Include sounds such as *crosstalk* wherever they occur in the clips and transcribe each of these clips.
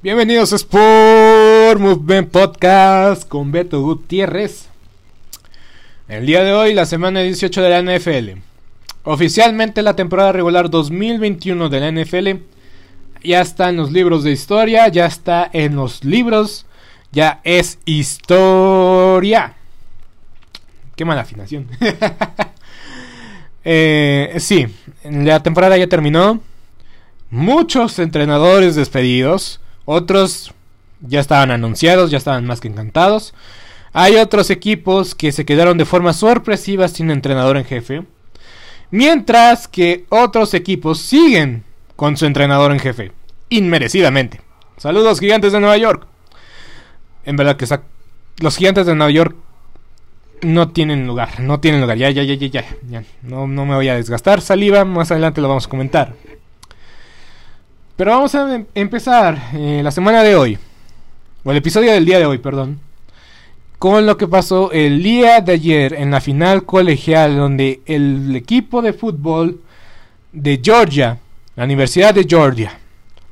Bienvenidos a Sport Movement Podcast con Beto Gutiérrez. El día de hoy, la semana 18 de la NFL. Oficialmente la temporada regular 2021 de la NFL ya está en los libros de historia, ya está en los libros, ya es historia. Qué mala afinación. *laughs* eh, sí, la temporada ya terminó. Muchos entrenadores despedidos. Otros ya estaban anunciados, ya estaban más que encantados. Hay otros equipos que se quedaron de forma sorpresiva sin entrenador en jefe. Mientras que otros equipos siguen con su entrenador en jefe. Inmerecidamente. Saludos gigantes de Nueva York. En verdad que los gigantes de Nueva York no tienen lugar. No tienen lugar. Ya, ya, ya, ya, ya. No, no me voy a desgastar saliva. Más adelante lo vamos a comentar. Pero vamos a em empezar eh, la semana de hoy, o el episodio del día de hoy, perdón, con lo que pasó el día de ayer en la final colegial donde el equipo de fútbol de Georgia, la Universidad de Georgia,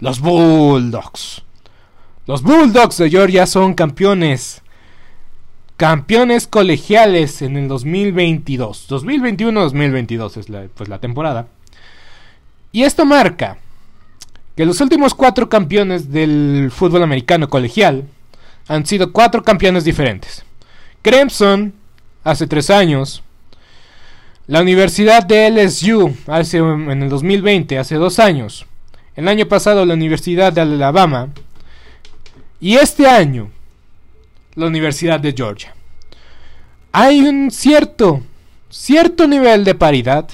los Bulldogs, los Bulldogs de Georgia son campeones, campeones colegiales en el 2022, 2021-2022 es la, pues, la temporada. Y esto marca que los últimos cuatro campeones del fútbol americano colegial han sido cuatro campeones diferentes. Clemson hace tres años, la Universidad de LSU hace, en el 2020, hace dos años, el año pasado la Universidad de Alabama y este año la Universidad de Georgia. Hay un cierto, cierto nivel de paridad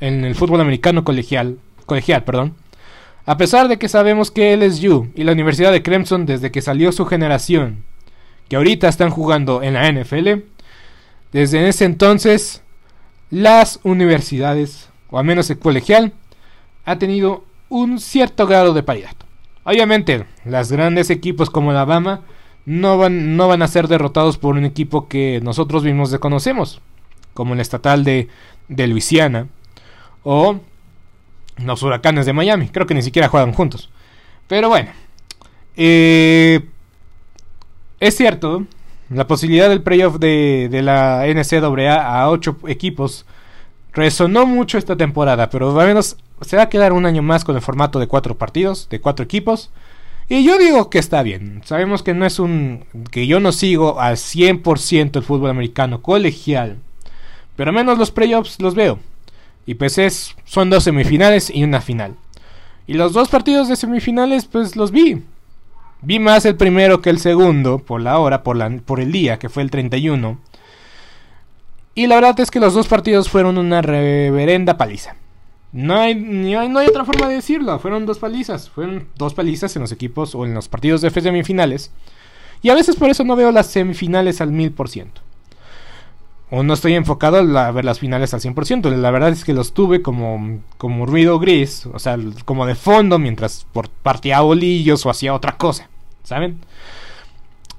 en el fútbol americano colegial, colegial, perdón, a pesar de que sabemos que LSU y la Universidad de Clemson desde que salió su generación, que ahorita están jugando en la NFL, desde ese entonces las universidades, o al menos el colegial, ha tenido un cierto grado de paridad. Obviamente, los grandes equipos como Alabama no van, no van a ser derrotados por un equipo que nosotros mismos desconocemos, como el estatal de, de Luisiana, o los huracanes de Miami. Creo que ni siquiera juegan juntos. Pero bueno. Eh, es cierto la posibilidad del playoff de, de la NCAA a 8 equipos resonó mucho esta temporada, pero al menos se va a quedar un año más con el formato de 4 partidos, de 4 equipos. Y yo digo que está bien. Sabemos que no es un. que yo no sigo al 100% el fútbol americano colegial. Pero al menos los playoffs los veo. Y pues es, son dos semifinales y una final. Y los dos partidos de semifinales, pues los vi. Vi más el primero que el segundo, por la hora, por, la, por el día, que fue el 31. Y la verdad es que los dos partidos fueron una reverenda paliza. No hay, no hay, otra forma de decirlo. Fueron dos palizas. Fueron dos palizas en los equipos o en los partidos de semifinales. Y a veces por eso no veo las semifinales al mil por ciento. O no estoy enfocado a ver las finales al 100%. La verdad es que los tuve como, como ruido gris. O sea, como de fondo mientras partía bolillos o hacía otra cosa. ¿Saben?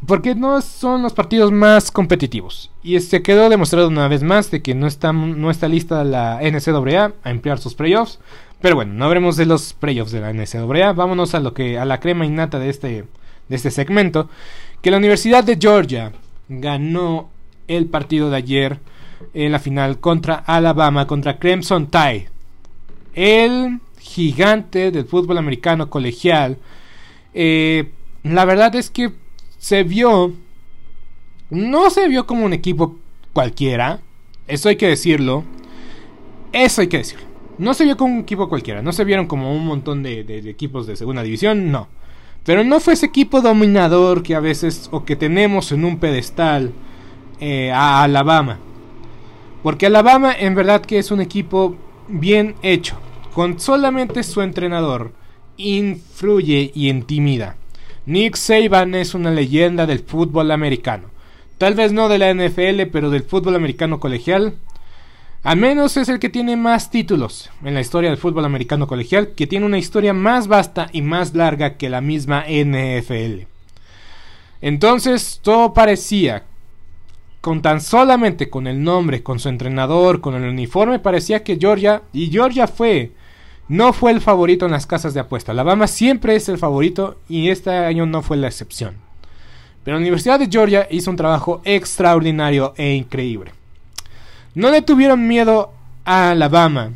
Porque no son los partidos más competitivos. Y se quedó demostrado una vez más de que no está, no está lista la NCAA a emplear sus playoffs. Pero bueno, no hablemos de los playoffs de la NCAA. Vámonos a lo que a la crema innata de este, de este segmento. Que la Universidad de Georgia ganó el partido de ayer en la final contra Alabama, contra Clemson Tide. El gigante del fútbol americano colegial. Eh, la verdad es que se vio... No se vio como un equipo cualquiera. Eso hay que decirlo. Eso hay que decirlo. No se vio como un equipo cualquiera. No se vieron como un montón de, equipos de segunda división. No. Pero no fue ese equipo dominador que a veces o que tenemos en un pedestal eh, a Alabama. Porque Alabama en verdad que es un equipo bien hecho. Con solamente su entrenador influye y intimida. Nick Saban es una leyenda del fútbol americano. Tal vez no de la NFL, pero del fútbol americano colegial. Al menos es el que tiene más títulos en la historia del fútbol americano colegial, que tiene una historia más vasta y más larga que la misma NFL. Entonces todo parecía, con tan solamente con el nombre, con su entrenador, con el uniforme, parecía que Georgia, y Georgia fue no fue el favorito en las casas de apuesta. Alabama siempre es el favorito y este año no fue la excepción. Pero la Universidad de Georgia hizo un trabajo extraordinario e increíble. No le tuvieron miedo a Alabama,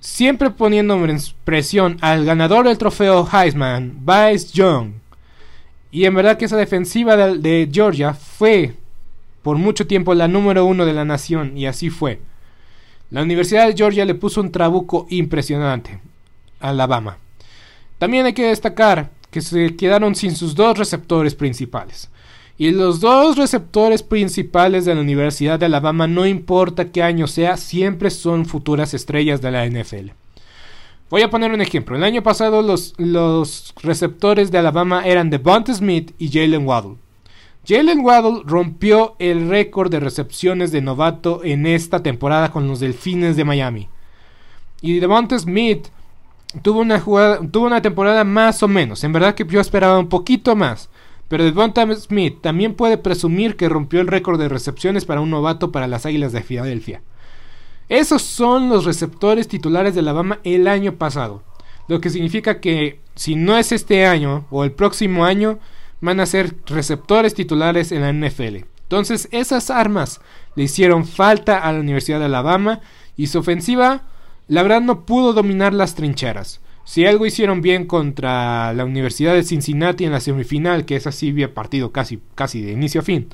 siempre poniendo presión al ganador del trofeo Heisman, Bryce Young. Y en verdad que esa defensiva de, de Georgia fue por mucho tiempo la número uno de la nación y así fue. La Universidad de Georgia le puso un trabuco impresionante Alabama. También hay que destacar que se quedaron sin sus dos receptores principales. Y los dos receptores principales de la Universidad de Alabama, no importa qué año sea, siempre son futuras estrellas de la NFL. Voy a poner un ejemplo. El año pasado los, los receptores de Alabama eran Devonta Smith y Jalen Waddle. Jalen Waddle rompió el récord de recepciones de novato en esta temporada con los Delfines de Miami. Y Devonta Smith tuvo una, tuvo una temporada más o menos. En verdad que yo esperaba un poquito más. Pero Devonta Smith también puede presumir que rompió el récord de recepciones para un novato para las Águilas de Filadelfia. Esos son los receptores titulares de Alabama el año pasado. Lo que significa que si no es este año o el próximo año, van a ser receptores titulares en la NFL. Entonces esas armas le hicieron falta a la Universidad de Alabama y su ofensiva, la verdad, no pudo dominar las trincheras. Si algo hicieron bien contra la Universidad de Cincinnati en la semifinal, que es así había partido casi, casi de inicio a fin,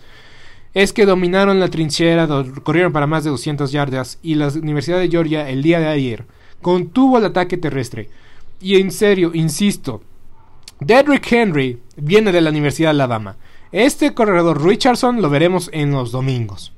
es que dominaron la trinchera, corrieron para más de 200 yardas y la Universidad de Georgia el día de ayer contuvo el ataque terrestre. Y en serio, insisto, Dedrick Henry viene de la Universidad de Alabama. Este corredor Richardson lo veremos en los domingos.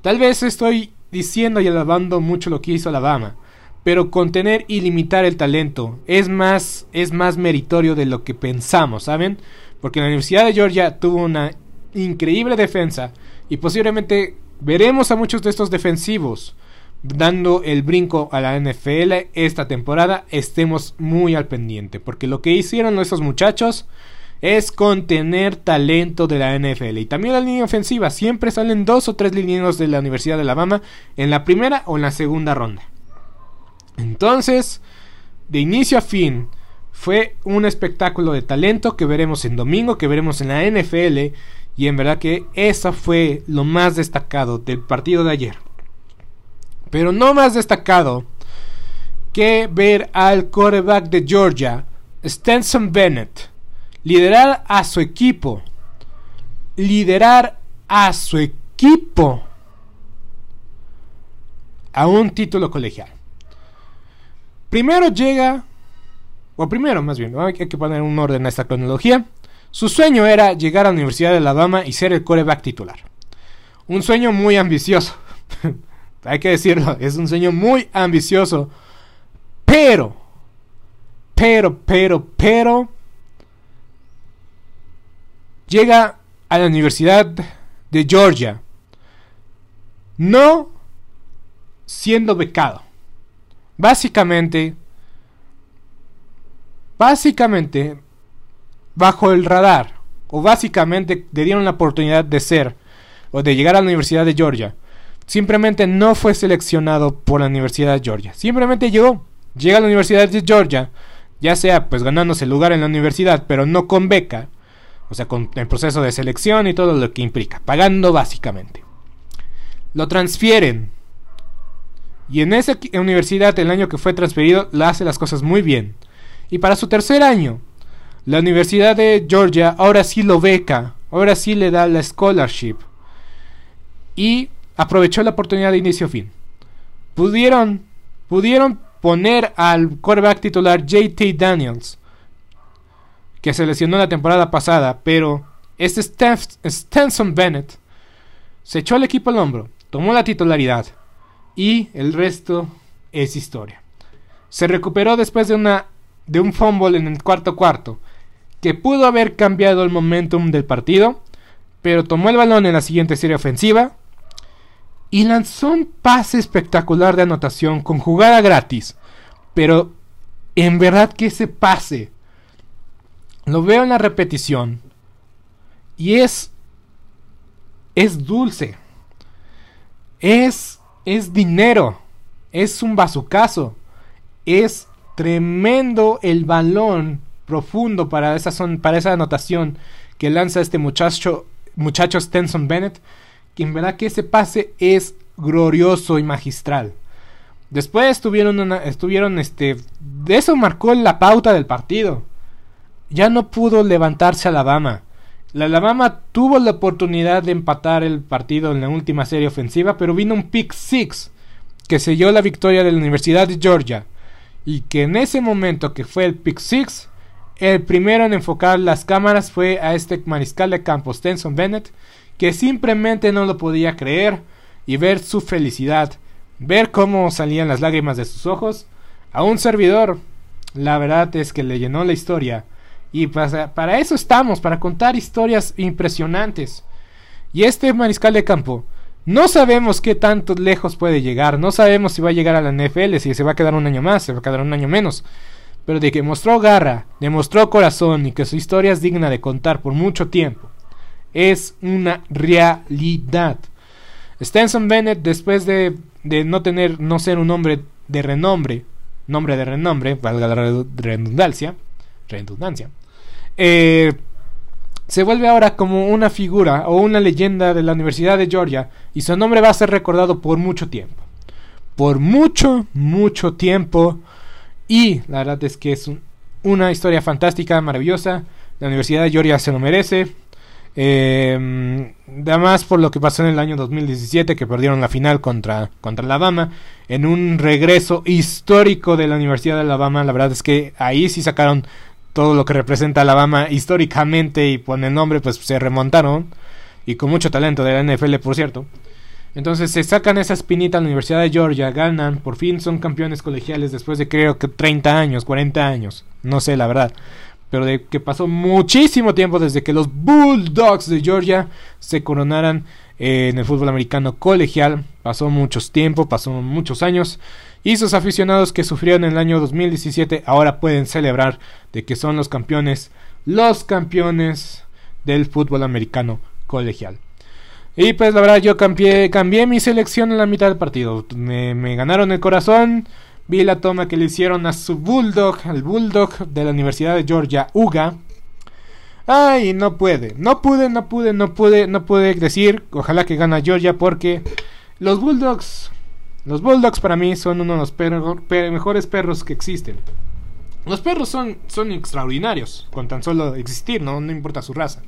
Tal vez estoy diciendo y alabando mucho lo que hizo Alabama, pero contener y limitar el talento es más es más meritorio de lo que pensamos, ¿saben? Porque la Universidad de Georgia tuvo una increíble defensa y posiblemente veremos a muchos de estos defensivos dando el brinco a la NFL esta temporada, estemos muy al pendiente, porque lo que hicieron nuestros muchachos es contener talento de la NFL. Y también la línea ofensiva, siempre salen dos o tres linieros de la Universidad de Alabama en la primera o en la segunda ronda. Entonces, de inicio a fin, fue un espectáculo de talento que veremos en domingo, que veremos en la NFL Y en verdad que eso fue lo más destacado del partido de ayer. Pero no más destacado que ver al quarterback de Georgia, Stenson Bennett, liderar a su equipo. Liderar a su equipo a un título colegial. Primero llega, o primero más bien, hay que poner un orden a esta cronología. Su sueño era llegar a la Universidad de Alabama y ser el coreback titular. Un sueño muy ambicioso. *laughs* hay que decirlo, *laughs* es un sueño muy ambicioso. Pero, pero, pero, pero, llega a la Universidad de Georgia. No siendo becado. Básicamente, básicamente, bajo el radar, o básicamente le dieron la oportunidad de ser, o de llegar a la Universidad de Georgia. Simplemente no fue seleccionado por la Universidad de Georgia. Simplemente llegó, llega a la Universidad de Georgia, ya sea pues ganándose lugar en la universidad, pero no con beca, o sea, con el proceso de selección y todo lo que implica, pagando básicamente. Lo transfieren y en esa universidad, el año que fue transferido, la hace las cosas muy bien. Y para su tercer año, la Universidad de Georgia ahora sí lo beca, ahora sí le da la scholarship. Y aprovechó la oportunidad de inicio a fin. Pudieron, pudieron poner al quarterback titular JT Daniels, que se lesionó la temporada pasada, pero este Stenson Bennett se echó al equipo al hombro, tomó la titularidad y el resto es historia. Se recuperó después de una de un fumble en el cuarto cuarto que pudo haber cambiado el momentum del partido, pero tomó el balón en la siguiente serie ofensiva y lanzó un pase espectacular de anotación con jugada gratis. Pero en verdad que ese pase lo veo en la repetición y es es dulce. Es es dinero, es un bazucazo, es tremendo el balón profundo para esa, son, para esa anotación que lanza este muchacho, muchacho Stenson Bennett, que en verdad que ese pase es glorioso y magistral. Después estuvieron, estuvieron este, eso marcó la pauta del partido. Ya no pudo levantarse Alabama. La Alabama tuvo la oportunidad de empatar el partido en la última serie ofensiva, pero vino un pick six que selló la victoria de la Universidad de Georgia. Y que en ese momento que fue el pick six, el primero en enfocar las cámaras fue a este mariscal de campo, Stenson Bennett, que simplemente no lo podía creer y ver su felicidad, ver cómo salían las lágrimas de sus ojos. A un servidor, la verdad es que le llenó la historia y para, eso estamos, para contar historias impresionantes. Y este mariscal de campo, no sabemos qué tanto lejos puede llegar, no sabemos si va a llegar a la NFL, si se va a quedar un año más, se va a quedar un año menos. Pero de que mostró garra, demostró corazón y que su historia es digna de contar por mucho tiempo, es una realidad. Stenson Bennett, después de, de no tener, no ser un hombre de renombre, nombre de renombre, valga la redundancia, redundancia, eh, se vuelve ahora como una figura o una leyenda de la Universidad de Georgia y su nombre va a ser recordado por mucho tiempo. Por mucho, mucho tiempo. Y la verdad es que es una historia fantástica, maravillosa. La Universidad de Georgia se lo merece. Eh, además por lo que pasó en el año 2017 que perdieron la final contra, contra Alabama. En un regreso histórico de la Universidad de Alabama la verdad es que ahí sí sacaron todo lo que representa Alabama históricamente y con el nombre pues se remontaron. Y con mucho talento de la NFL por cierto. Entonces se sacan esa espinita a la Universidad de Georgia, ganan, por fin son campeones colegiales después de creo que 30 años, 40 años, no sé la verdad, pero de que pasó muchísimo tiempo desde que los Bulldogs de Georgia se coronaran en el fútbol americano colegial, pasó mucho tiempo, pasó muchos años y sus aficionados que sufrieron en el año 2017 ahora pueden celebrar de que son los campeones, los campeones del fútbol americano colegial. Y pues la verdad yo cambié, cambié mi selección en la mitad del partido. Me, ganaron el corazón. Vi la toma que le hicieron a su Bulldog, al Bulldog de la Universidad de Georgia, Uga. Ay, no puede. No pude, no pude, no pude, no pude decir. Ojalá que gana Georgia porque los Bulldogs. Los Bulldogs para mí son uno de los mejores perros que existen. Los perros son, son extraordinarios con tan solo existir, ¿no? no importa su raza.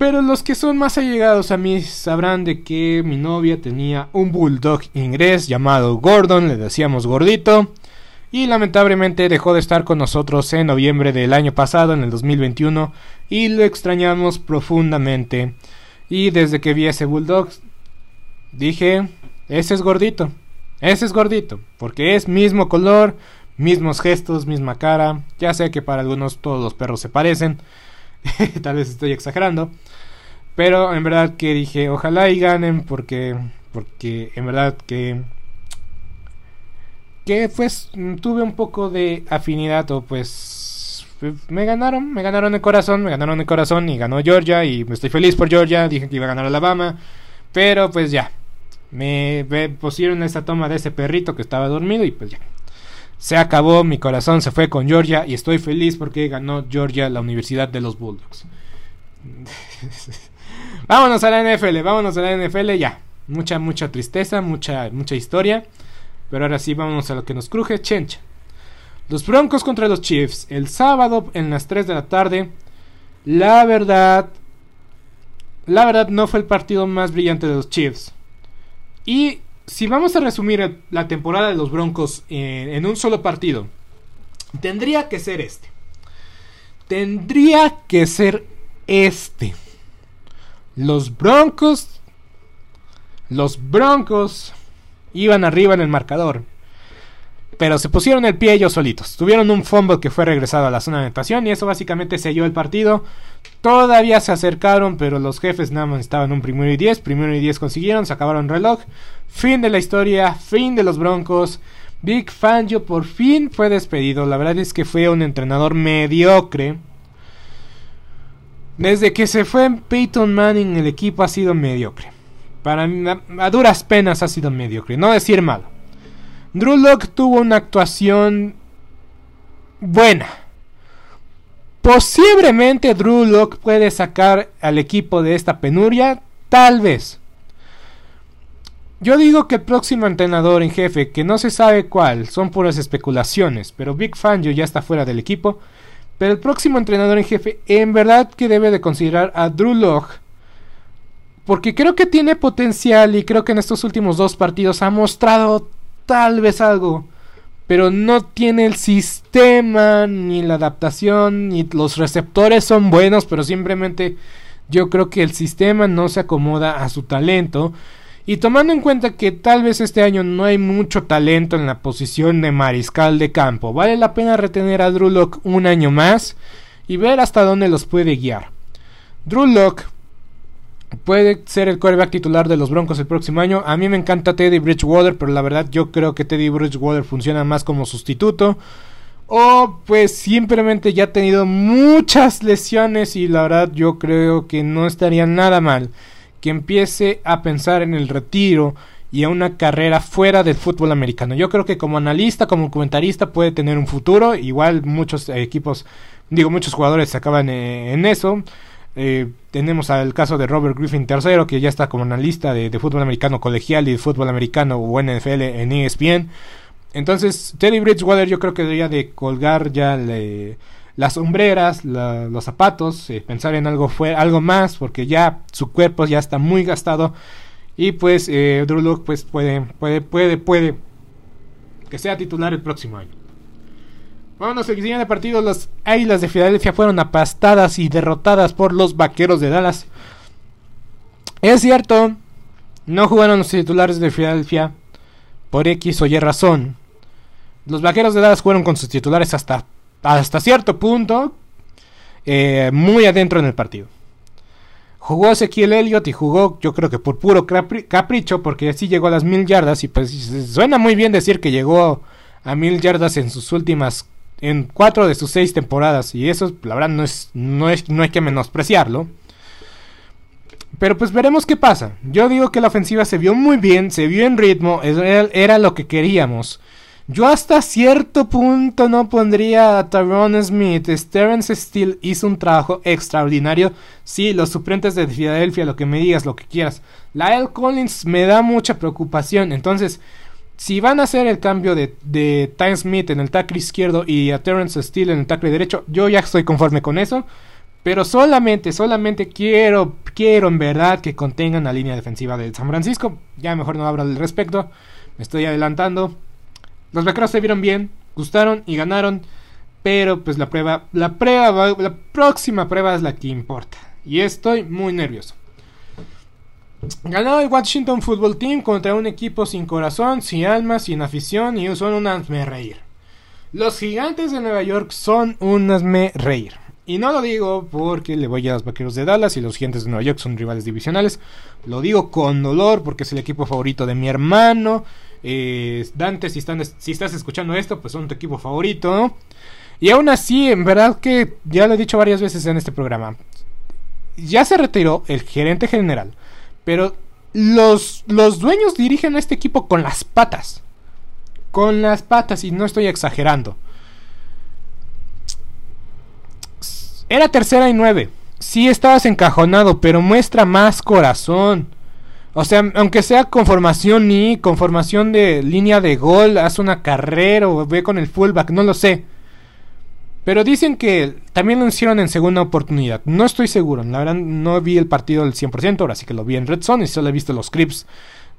Pero los que son más allegados a mí sabrán de que mi novia tenía un bulldog inglés llamado Gordon, le decíamos gordito, y lamentablemente dejó de estar con nosotros en noviembre del año pasado, en el 2021, y lo extrañamos profundamente. Y desde que vi ese bulldog, dije, ese es gordito, ese es gordito, porque es mismo color, mismos gestos, misma cara. Ya sé que para algunos todos los perros se parecen. *laughs* Tal vez estoy exagerando. Pero en verdad que dije, ojalá y ganen porque porque en verdad que que pues tuve un poco de afinidad o pues me ganaron, me ganaron el corazón, me ganaron el corazón y ganó Georgia y me estoy feliz por Georgia, dije que iba a ganar Alabama, pero pues ya, me, pusieron esa toma de ese perrito que estaba dormido y pues ya, se acabó, mi corazón se fue con Georgia y estoy feliz porque ganó Georgia la Universidad de los Bulldogs. *laughs* vámonos a la NFL, vámonos a la NFL ya. Mucha, mucha tristeza, mucha, mucha historia. Pero ahora sí, vámonos a lo que nos cruje, chencha. Los Broncos contra los Chiefs, el sábado en las 3 de la tarde. La verdad, la verdad no fue el partido más brillante de los Chiefs. Y si vamos a resumir la temporada de los Broncos en, un solo partido, tendría que ser este. Tendría que ser este. Los Broncos. Los Broncos iban arriba en el marcador pero se pusieron el pie ellos solitos. Tuvieron un fumble que fue regresado a la zona de anotación y eso básicamente selló el partido. Todavía se acercaron, pero los jefes nada más estaban un primero y diez. Primero y diez consiguieron, se acabaron reloj. Fin de la historia, fin de los Broncos. Big Fangio por fin fue despedido. La verdad es que fue un entrenador mediocre. Desde que se fue Peyton Manning, el equipo ha sido mediocre. Para mí, a duras penas ha sido mediocre. No decir malo. Drew Locke tuvo una actuación buena. Posiblemente Drew Locke puede sacar al equipo de esta penuria, tal vez. Yo digo que el próximo entrenador en jefe, que no se sabe cuál, son puras especulaciones, pero Big Fangio ya está fuera del equipo. Pero el próximo entrenador en jefe, en verdad que debe de considerar a Drew Locke. Porque creo que tiene potencial y creo que en estos últimos dos partidos ha mostrado tal vez algo, pero no tiene el sistema, ni la adaptación, ni los receptores son buenos, pero simplemente yo creo que el sistema no se acomoda a su talento. Y tomando en cuenta que tal vez este año no hay mucho talento en la posición de mariscal de campo, vale la pena retener a Drew Locke un año más y ver hasta dónde los puede guiar. Drew Locke puede ser el quarterback titular de los Broncos el próximo año. A mí me encanta Teddy Bridgewater, pero la verdad yo creo que Teddy Bridgewater funciona más como sustituto. O pues simplemente ya ha tenido muchas lesiones y la verdad yo creo que no estaría nada mal que empiece a pensar en el retiro y a una carrera fuera del fútbol americano. Yo creo que como analista, como comentarista puede tener un futuro. Igual muchos equipos, digo muchos jugadores se acaban eh, en eso. Eh, tenemos al caso de Robert Griffin III, que ya está como analista de, de fútbol americano colegial y de fútbol americano o NFL en ESPN. Entonces, Teddy Bridgewater yo creo que debería de colgar ya las sombreras, los zapatos, eh, pensar en algo, fue, algo más, porque ya su cuerpo ya está muy gastado. Y pues eh, Drew Luck pues puede, puede, puede, puede que sea titular el próximo año. Vámonos al siguiente partido. Las Águilas de Filadelfia fueron apastadas y derrotadas por los Vaqueros de Dallas. Es cierto, no jugaron los titulares de Filadelfia por X o Y razón. Los Vaqueros de Dallas fueron con sus titulares hasta, hasta cierto punto, eh, muy adentro en el partido. Jugó Ezequiel Elliott y jugó, yo creo que por puro capricho, porque así llegó a las mil yardas. Y pues suena muy bien decir que llegó a mil yardas en sus últimas en cuatro de sus seis temporadas. Y eso, la verdad, no, es, no, es, no hay que menospreciarlo. Pero pues veremos qué pasa. Yo digo que la ofensiva se vio muy bien, se vio en ritmo, era, era lo que queríamos. Yo hasta cierto punto no pondría a Tyrone Smith. Terence Steele hizo un trabajo extraordinario. Sí, los suplentes de Filadelfia, lo que me digas, lo que quieras. Lyle Collins me da mucha preocupación. Entonces, si van a hacer el cambio de, de Ty Smith en el tackle izquierdo y a Terence Steele en el tackle derecho, yo ya estoy conforme con eso. Pero solamente, solamente quiero, quiero en verdad que contengan la línea defensiva de San Francisco. Ya mejor no hablo al respecto. Me estoy adelantando. Los vaqueros se vieron bien, gustaron y ganaron. Pero pues la prueba, la prueba, la próxima prueba es la que importa. Y estoy muy nervioso. Ganó el Washington Football Team contra un equipo sin corazón, sin alma, sin afición y son unas me reír. Los gigantes de Nueva York son unas me reír. Y no lo digo porque le voy a los vaqueros de Dallas y los gigantes de Nueva York son rivales divisionales. Lo digo con dolor porque es el equipo favorito de mi hermano. Eh, Dante, si, si estás escuchando esto, pues son tu equipo favorito. Y aún así, en verdad que ya lo he dicho varias veces en este programa. Ya se retiró el gerente general. Pero los, los dueños dirigen a este equipo con las patas. Con las patas, y no estoy exagerando. Era tercera y nueve. Sí estabas encajonado, pero muestra más corazón. O sea, aunque sea conformación ni conformación de línea de gol, haz una carrera o ve con el fullback, no lo sé. Pero dicen que también lo hicieron en segunda oportunidad. No estoy seguro. La verdad no vi el partido del 100%. Ahora sí que lo vi en Red Zone y solo he visto los clips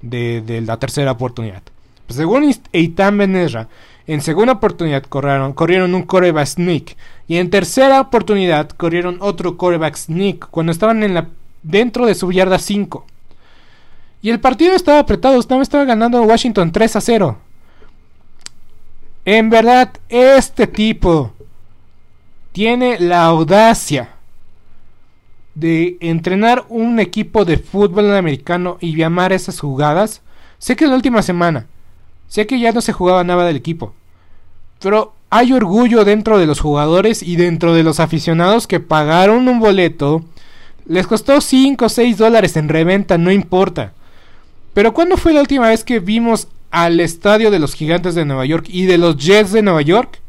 de, la tercera oportunidad. Pues según Eitan Benerra, en segunda oportunidad corrieron, un coreback sneak. Y en tercera oportunidad corrieron otro coreback sneak. Cuando estaban dentro de su yarda 5. Y el partido estaba apretado. Estaba, estaba ganando Washington 3 a 0. En verdad, este tipo tiene la audacia de entrenar un equipo de fútbol americano y llamar esas jugadas. Sé que es la última semana. Sé que ya no se jugaba nada del equipo. Pero hay orgullo dentro de los jugadores y dentro de los aficionados que pagaron un boleto. Les costó 5 o 6 dólares en reventa, no importa. Pero ¿cuándo fue la última vez que vimos al estadio de los gigantes de Nueva York y de los Jets de Nueva York?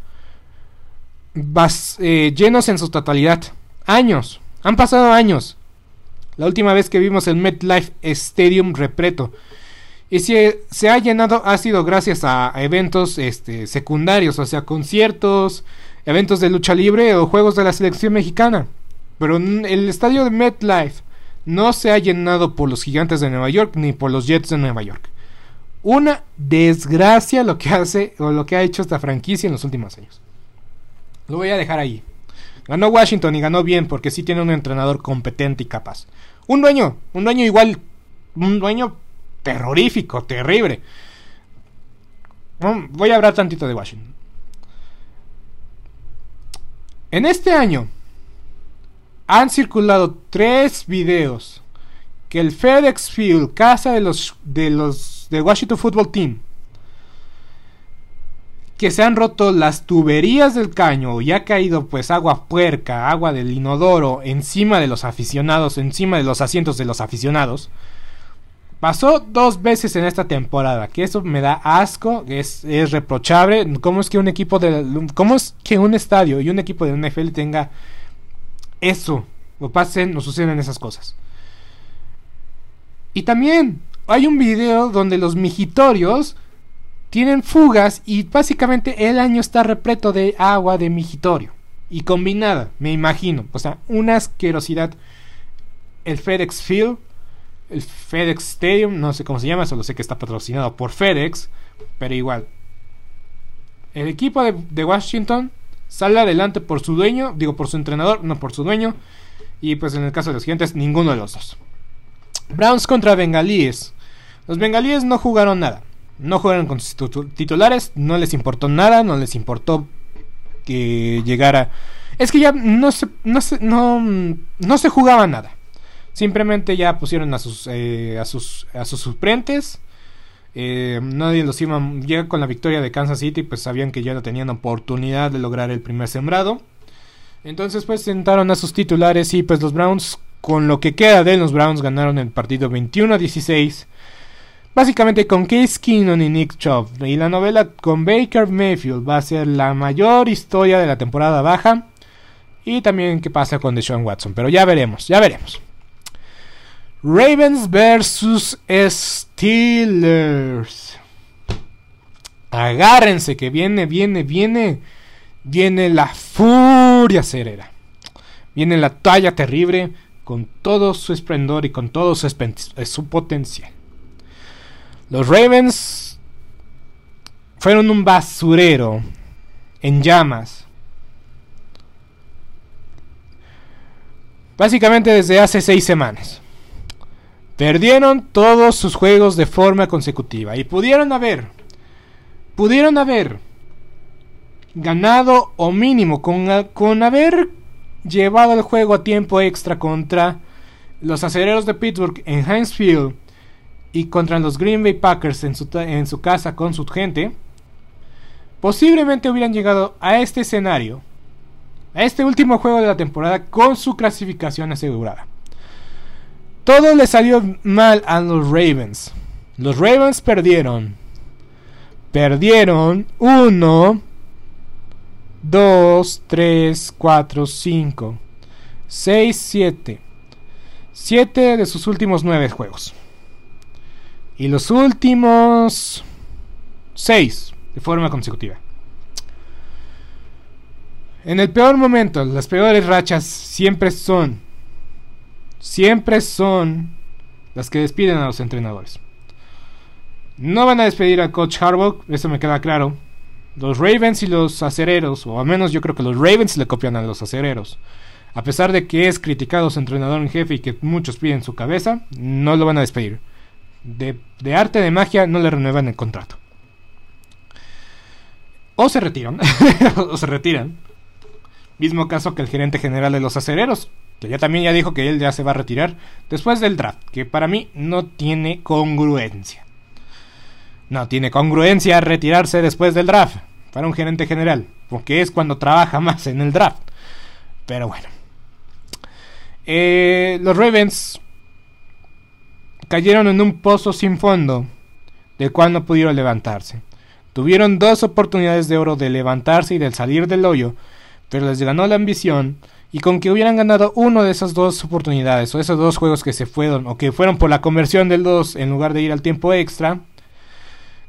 Eh, llenos en su totalidad. Años. Han pasado años. La última vez que vimos el MetLife Stadium repleto. Y si se ha llenado ha sido gracias a, eventos este, secundarios, o sea, conciertos, eventos de lucha libre o juegos de la selección mexicana. Pero el estadio de MetLife no se ha llenado por los gigantes de Nueva York ni por los Jets de Nueva York. Una desgracia lo que hace o lo que ha hecho esta franquicia en los últimos años. Lo voy a dejar ahí. Ganó Washington y ganó bien porque sí tiene un entrenador competente y capaz. Un dueño, un dueño igual, un dueño terrorífico, terrible. Voy a hablar tantito de Washington. En este año han circulado tres videos que el FedEx Field, casa de los de los de Washington Football Team, que se han roto las tuberías del caño y ha caído pues agua puerca, agua del inodoro encima de los aficionados, encima de los asientos de los aficionados. Pasó dos veces en esta temporada, que eso me da asco, es, reprochable. ¿Cómo es que un equipo de... ¿Cómo es que un estadio y un equipo de NFL tenga eso? O pasen, o suceden esas cosas. Y también hay un video donde los migitorios tienen fugas y básicamente el año está repleto de agua de migitorio. Y combinada, me imagino. O sea, una asquerosidad. El FedEx Field, el FedEx Stadium, no sé cómo se llama, solo sé que está patrocinado por FedEx, pero igual. El equipo de, Washington sale adelante por su dueño, digo por su entrenador, no por su dueño. Y pues en el caso de los gigantes, ninguno de los dos. Browns contra Bengalíes. Los Bengalíes no jugaron nada no jugaron con sus titulares, no les importó nada, no les importó que llegara. Es que ya no se, no se, no, no se jugaba nada. Simplemente ya pusieron a sus, eh, a sus, a sus suplentes. Eh, nadie los iba. Ya con la victoria de Kansas City, pues sabían que ya no tenían oportunidad de lograr el primer sembrado. Entonces, pues sentaron a sus titulares y pues los Browns, con lo que queda de los Browns, ganaron el partido 21 a 16 Básicamente con Case Keenum y Nick Chubb. Y la novela con Baker Mayfield va a ser la mayor historia de la temporada baja. Y también qué pasa con Deshaun Watson. Pero ya veremos, ya veremos. Ravens versus Steelers. Agárrense que viene, viene, viene. Viene la furia cerera. Viene la talla terrible con todo su esplendor y con todo su, su potencial. Los Ravens fueron un basurero en llamas. Básicamente desde hace seis semanas. Perdieron todos sus juegos de forma consecutiva y pudieron haber, pudieron haber ganado o mínimo con, con haber llevado el juego a tiempo extra contra los aceleros de Pittsburgh en Heinz Field y contra los Green Bay Packers en su, en su casa con su gente, posiblemente hubieran llegado a este escenario, a este último juego de la temporada con su clasificación asegurada. Todo le salió mal a los Ravens. Los Ravens perdieron. Perdieron 1, 2, 3, 4, 5, 6, 7. 7 de sus últimos 9 juegos. Y los últimos 6 de forma consecutiva. En el peor momento, las peores rachas siempre son, siempre son las que despiden a los entrenadores. No van a despedir a Coach Harbaugh, eso me queda claro. Los Ravens y los acereros, o al menos yo creo que los Ravens le copian a los acereros. A pesar de que es criticado su entrenador en jefe y que muchos piden su cabeza, no lo van a despedir de, arte de magia no le renuevan el contrato. O se retiran. *laughs* o se retiran. Mismo caso que el gerente general de los acereros. Que ya también ya dijo que él ya se va a retirar después del draft. Que para mí no tiene congruencia. No tiene congruencia retirarse después del draft. Para un gerente general. Porque es cuando trabaja más en el draft. Pero bueno. Eh, los Ravens cayeron en un pozo sin fondo, del cual no pudieron levantarse. Tuvieron dos oportunidades de oro de levantarse y de salir del hoyo, pero les ganó la ambición y con que hubieran ganado uno de esas dos oportunidades o esos dos juegos que se fueron o que fueron por la conversión del 2 en lugar de ir al tiempo extra,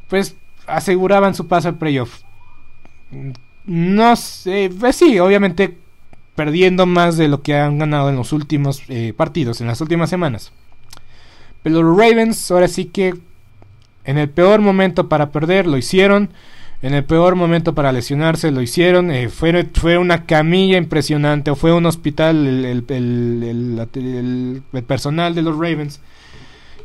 pues aseguraban su paso al playoff. No sé, pues sí, obviamente perdiendo más de lo que han ganado en los últimos eh, partidos, en las últimas semanas. Pero los Ravens ahora sí que en el peor momento para perder lo hicieron. En el peor momento para lesionarse lo hicieron. Eh, fue, fue, una camilla impresionante. O fue un hospital el, el, personal de los Ravens.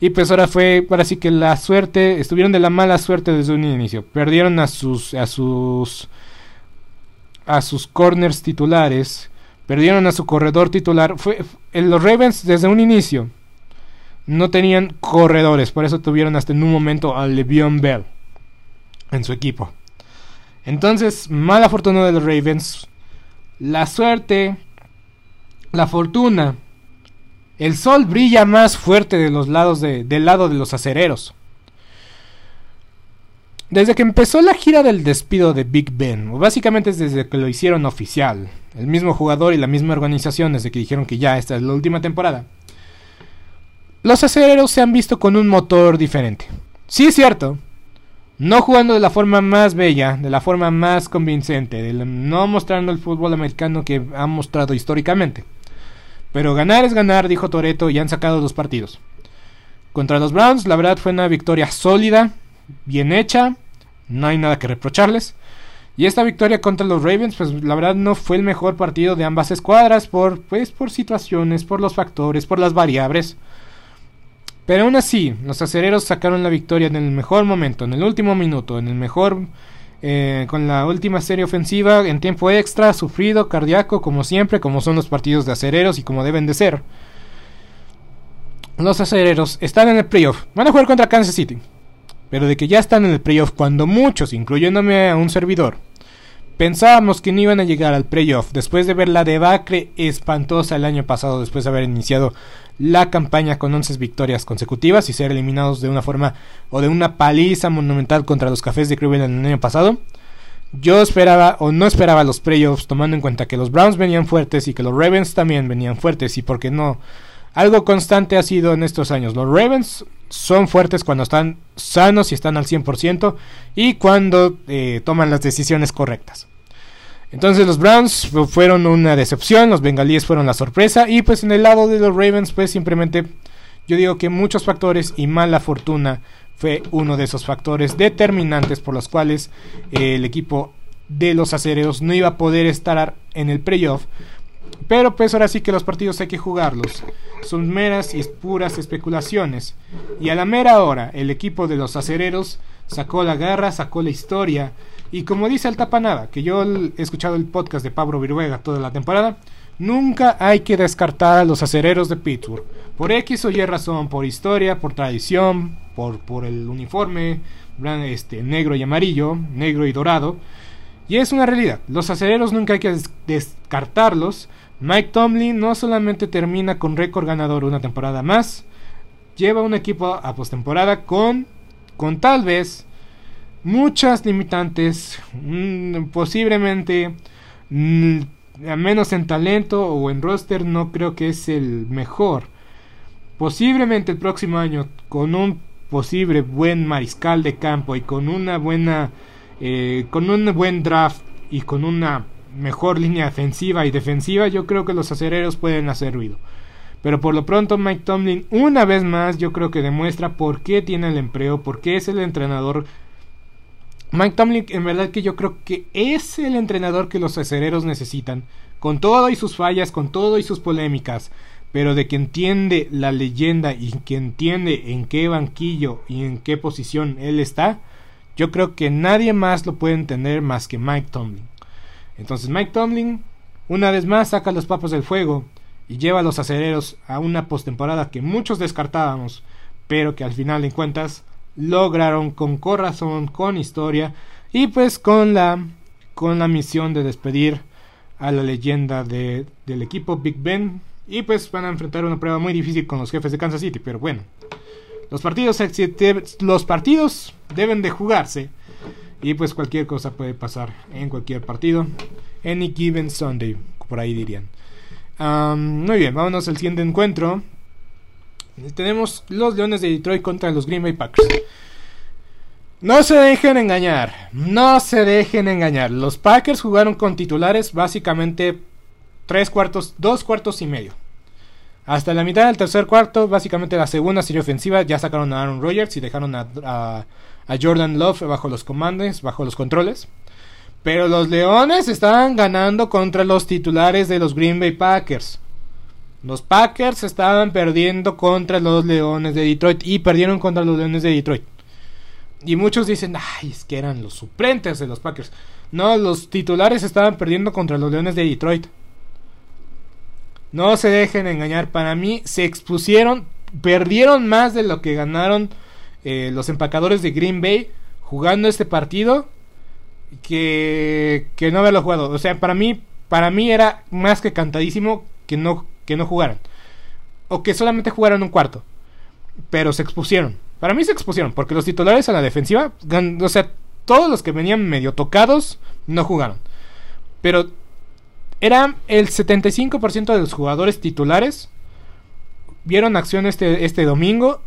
Y pues ahora fue, ahora sí que la suerte, estuvieron de la mala suerte desde un inicio. Perdieron a sus, a sus, a sus corners titulares. Perdieron a su corredor titular. Fue, los Ravens desde un inicio no tenían corredores, por eso tuvieron hasta en un momento a Le'Veon Bell en su equipo. Entonces, mala fortuna de los Ravens, la suerte, la fortuna, el sol brilla más fuerte de los lados de, del lado de los acereros. Desde que empezó la gira del despido de Big Ben, o básicamente desde que lo hicieron oficial, el mismo jugador y la misma organización desde que dijeron que ya esta es la última temporada, los aceleros se han visto con un motor diferente. Sí es cierto, no jugando de la forma más bella, de la forma más convincente, no mostrando el fútbol americano que han mostrado históricamente. Pero ganar es ganar, dijo Toreto, y han sacado dos partidos. Contra los Browns, la verdad fue una victoria sólida, bien hecha, no hay nada que reprocharles. Y esta victoria contra los Ravens, pues la verdad no fue el mejor partido de ambas escuadras por, pues, por situaciones, por los factores, por las variables. Pero aún así, los acereros sacaron la victoria en el mejor momento, en el último minuto, en el mejor, eh, con la última serie ofensiva, en tiempo extra, sufrido, cardíaco, como siempre, como son los partidos de acereros y como deben de ser. Los acereros están en el playoff, van a jugar contra Kansas City. Pero de que ya están en el playoff cuando muchos, incluyéndome a un servidor, pensábamos que no iban a llegar al playoff después de ver la debacle espantosa el año pasado, después de haber iniciado la campaña con 11 victorias consecutivas y ser eliminados de una forma o de una paliza monumental contra los Cafés de Cleveland el año pasado. Yo esperaba o no esperaba los playoffs tomando en cuenta que los Browns venían fuertes y que los Ravens también venían fuertes y porque no algo constante ha sido en estos años. Los Ravens son fuertes cuando están sanos y están al 100% y cuando eh, toman las decisiones correctas. Entonces los Browns fueron una decepción, los bengalíes fueron la sorpresa y pues en el lado de los Ravens pues simplemente yo digo que muchos factores y mala fortuna fue uno de esos factores determinantes por los cuales eh, el equipo de los acereros no iba a poder estar en el playoff. Pero pues ahora sí que los partidos hay que jugarlos. Son meras y puras especulaciones. Y a la mera hora el equipo de los acereros sacó la garra, sacó la historia. Y como dice el Tapanada, que yo he escuchado el podcast de Pablo Viruega toda la temporada, nunca hay que descartar a los acereros de Pittsburgh. Por X o Y razón, por historia, por tradición, por, por el uniforme este, negro y amarillo, negro y dorado. Y es una realidad. Los acereros nunca hay que descartarlos. Mike Tomlin no solamente termina con récord ganador una temporada más, lleva un equipo a postemporada con, con tal vez muchas limitantes, mm, posiblemente mm, menos en talento o en roster no creo que es el mejor. Posiblemente el próximo año con un posible buen mariscal de campo y con una buena eh, con un buen draft y con una mejor línea defensiva y defensiva yo creo que los acereros pueden hacer ruido. Pero por lo pronto Mike Tomlin una vez más yo creo que demuestra por qué tiene el empleo, por qué es el entrenador Mike Tomlin, en verdad que yo creo que es el entrenador que los acereros necesitan, con todo y sus fallas, con todo y sus polémicas, pero de que entiende la leyenda y que entiende en qué banquillo y en qué posición él está, yo creo que nadie más lo puede entender más que Mike Tomlin. Entonces Mike Tomlin, una vez más, saca los papas del fuego y lleva a los acereros a una postemporada que muchos descartábamos, pero que al final de cuentas lograron con corazón, con historia y pues con la con la misión de despedir a la leyenda de, del equipo Big Ben y pues van a enfrentar una prueba muy difícil con los jefes de Kansas City, pero bueno. Los partidos los partidos deben de jugarse y pues cualquier cosa puede pasar en cualquier partido. Any given Sunday, por ahí dirían. muy bien, vámonos al siguiente encuentro tenemos los Leones de Detroit contra los Green Bay Packers. No se dejen engañar, no se dejen engañar. Los Packers jugaron con titulares básicamente tres cuartos, dos cuartos y medio. Hasta la mitad del tercer cuarto, básicamente la segunda serie ofensiva, ya sacaron a Aaron Rodgers y dejaron a, a Jordan Love bajo los comandos, bajo los controles. Pero los Leones estaban ganando contra los titulares de los Green Bay Packers. Los Packers estaban perdiendo contra los Leones de Detroit y perdieron contra los Leones de Detroit. Y muchos dicen, ay, es que eran los suplentes de los Packers. No, los titulares estaban perdiendo contra los Leones de Detroit. No se dejen engañar. Para mí se expusieron, perdieron más de lo que ganaron eh, los empacadores de Green Bay jugando este partido que, que no haberlo jugado. O sea, para mí, para mí era más que cantadísimo que no que no jugaran. O que solamente jugaran un cuarto. Pero se expusieron. Para mí se expusieron. Porque los titulares a la defensiva. O sea, todos los que venían medio tocados. No jugaron. Pero. Era el 75% de los jugadores titulares. Vieron acción este, este domingo.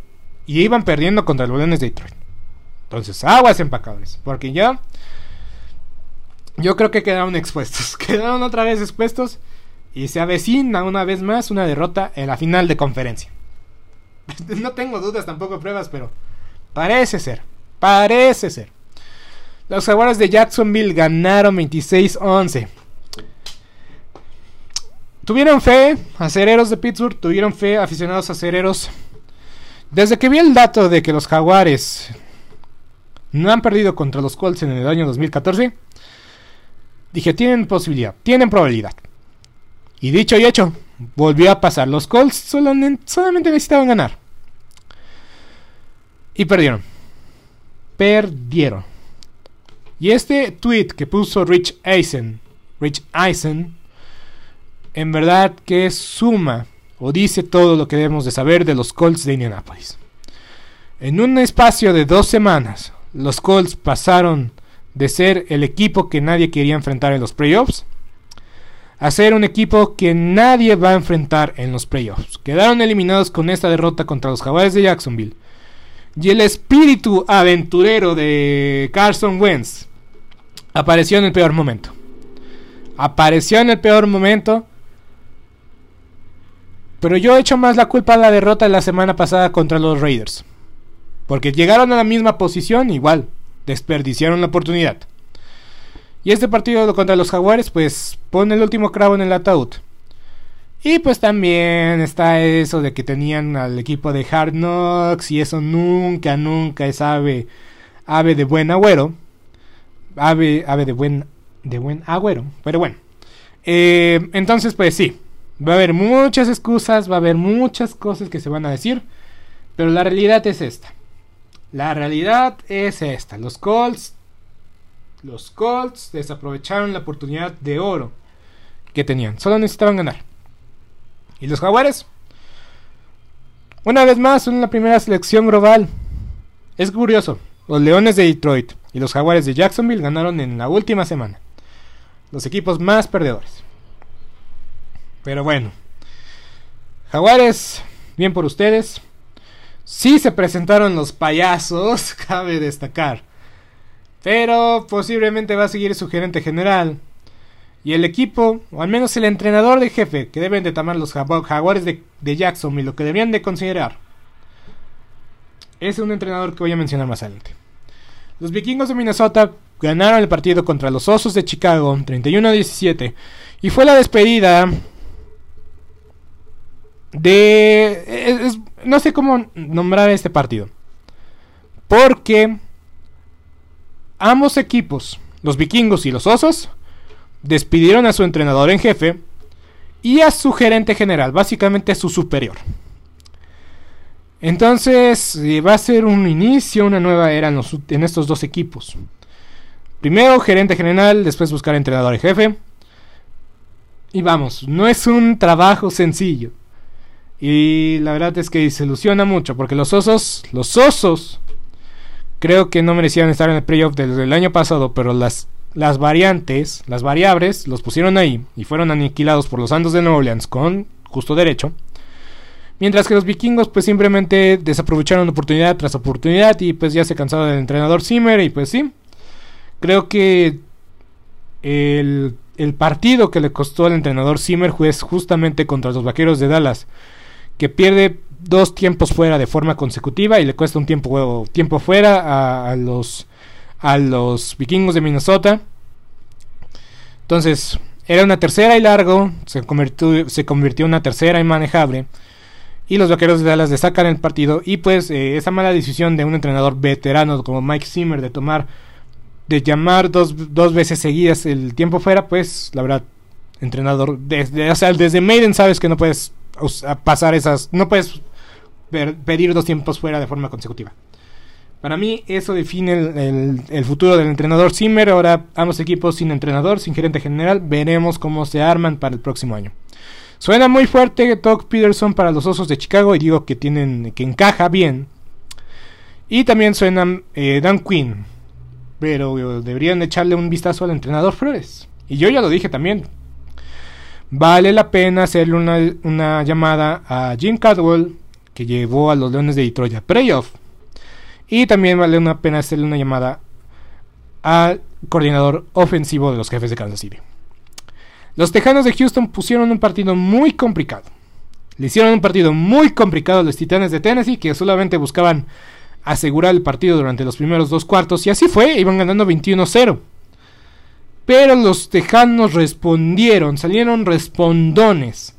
Y iban perdiendo contra los Leones de Detroit. Entonces, aguas empacadores. Porque ya. Yo creo que quedaron expuestos. *laughs* Quedaron otra vez expuestos. Y se avecina una vez más una derrota en la final de conferencia. *laughs* no tengo dudas, tampoco pruebas, pero parece ser. Parece ser. Los Jaguares de Jacksonville ganaron 26-11. Tuvieron fe, acereros de Pittsburgh, tuvieron fe, aficionados acereros. Desde que vi el dato de que los Jaguares no han perdido contra los Colts en el año 2014, dije, tienen posibilidad, tienen probabilidad. Y dicho y hecho, volvió a pasar. Los Colts solamente necesitaban ganar. Y perdieron. Perdieron. Y este tweet que puso Rich Eisen, Rich Eisen, en verdad que suma o dice todo lo que debemos de saber de los Colts de Indianapolis. En un espacio de dos semanas, los Colts pasaron de ser el equipo que nadie quería enfrentar en los playoffs a ser un equipo que nadie va a enfrentar en los playoffs. Quedaron eliminados con esta derrota contra los Jaguares de Jacksonville. Y el espíritu aventurero de Carson Wentz apareció en el peor momento. Apareció en el peor momento. Pero yo echo más la culpa a la derrota de la semana pasada contra los Raiders. Porque llegaron a la misma posición, igual, desperdiciaron la oportunidad. Y este partido contra los Jaguares, pues pone el último clavo en el ataúd. Y pues también está eso de que tenían al equipo de Hard Knocks y eso nunca, nunca es ave, ave de buen agüero. Ave, ave de buen, de buen agüero. Pero bueno. Eh, entonces pues sí. Va a haber muchas excusas, va a haber muchas cosas que se van a decir. Pero la realidad es esta. La realidad es esta. Los Colts los Colts desaprovecharon la oportunidad de oro que tenían. Solo necesitaban ganar. ¿Y los Jaguares? Una vez más, son la primera selección global. Es curioso. Los Leones de Detroit y los Jaguares de Jacksonville ganaron en la última semana. Los equipos más perdedores. Pero bueno. Jaguares, bien por ustedes. Sí se presentaron los payasos, *laughs* cabe destacar. Pero posiblemente va a seguir su gerente general. Y el equipo, o al menos el entrenador de jefe, que deben de tomar los jaguares de, de Jacksonville, lo que deberían de considerar, es un entrenador que voy a mencionar más adelante. Los vikingos de Minnesota ganaron el partido contra los Osos de Chicago 31 a 17 y fue la despedida de... no sé cómo nombrar este partido. Porque Ambos equipos, los vikingos y los osos, despidieron a su entrenador en jefe y a su gerente general, básicamente a su superior. Entonces eh, va a ser un inicio, una nueva era en, estos dos equipos. Primero gerente general, después buscar entrenador en jefe. Y vamos, no es un trabajo sencillo. Y la verdad es que se ilusiona mucho porque los osos, los osos Creo que no merecían estar en el playoff desde el año pasado, pero las, las variantes, las variables, los pusieron ahí y fueron aniquilados por los Santos de Nueva Orleans con justo derecho. Mientras que los vikingos pues simplemente desaprovecharon oportunidad tras oportunidad y pues ya se cansaron del entrenador Zimmer y pues sí. Creo que el, el partido que le costó al entrenador Zimmer fue justamente contra los Vaqueros de Dallas, que pierde dos tiempos fuera de forma consecutiva y le cuesta un tiempo, tiempo fuera a, los, a los vikingos de Minnesota. Entonces, era una tercera y largo, se convirtió, se convirtió en una tercera y manejable. Y los vaqueros de Dallas le sacan el partido. Y pues eh, esa mala decisión de un entrenador veterano como Mike Zimmer de tomar, de llamar dos, dos veces seguidas el tiempo fuera, pues la verdad, entrenador, desde, desde Maiden sabes que no puedes pasar esas, no puedes pedir dos tiempos fuera de forma consecutiva. Para mí eso define el, futuro del entrenador Zimmer. Ahora ambos equipos sin entrenador, sin gerente general. Veremos cómo se arman para el próximo año. Suena muy fuerte Doug Peterson para los Osos de Chicago y digo que tienen que encaja bien. Y también suena eh, Dan Quinn. Pero deberían echarle un vistazo al entrenador Flores. Y yo ya lo dije también. Vale la pena hacerle una, una llamada a Jim Cadwell que llevó a los Leones de Detroit a playoff. Y también vale una pena hacerle una llamada al coordinador ofensivo de los jefes de Kansas City. Los Tejanos de Houston pusieron un partido muy complicado. Le hicieron un partido muy complicado a los Titanes de Tennessee que solamente buscaban asegurar el partido durante los primeros dos cuartos y así fue, iban ganando 21-0. Pero los Tejanos respondieron, salieron respondones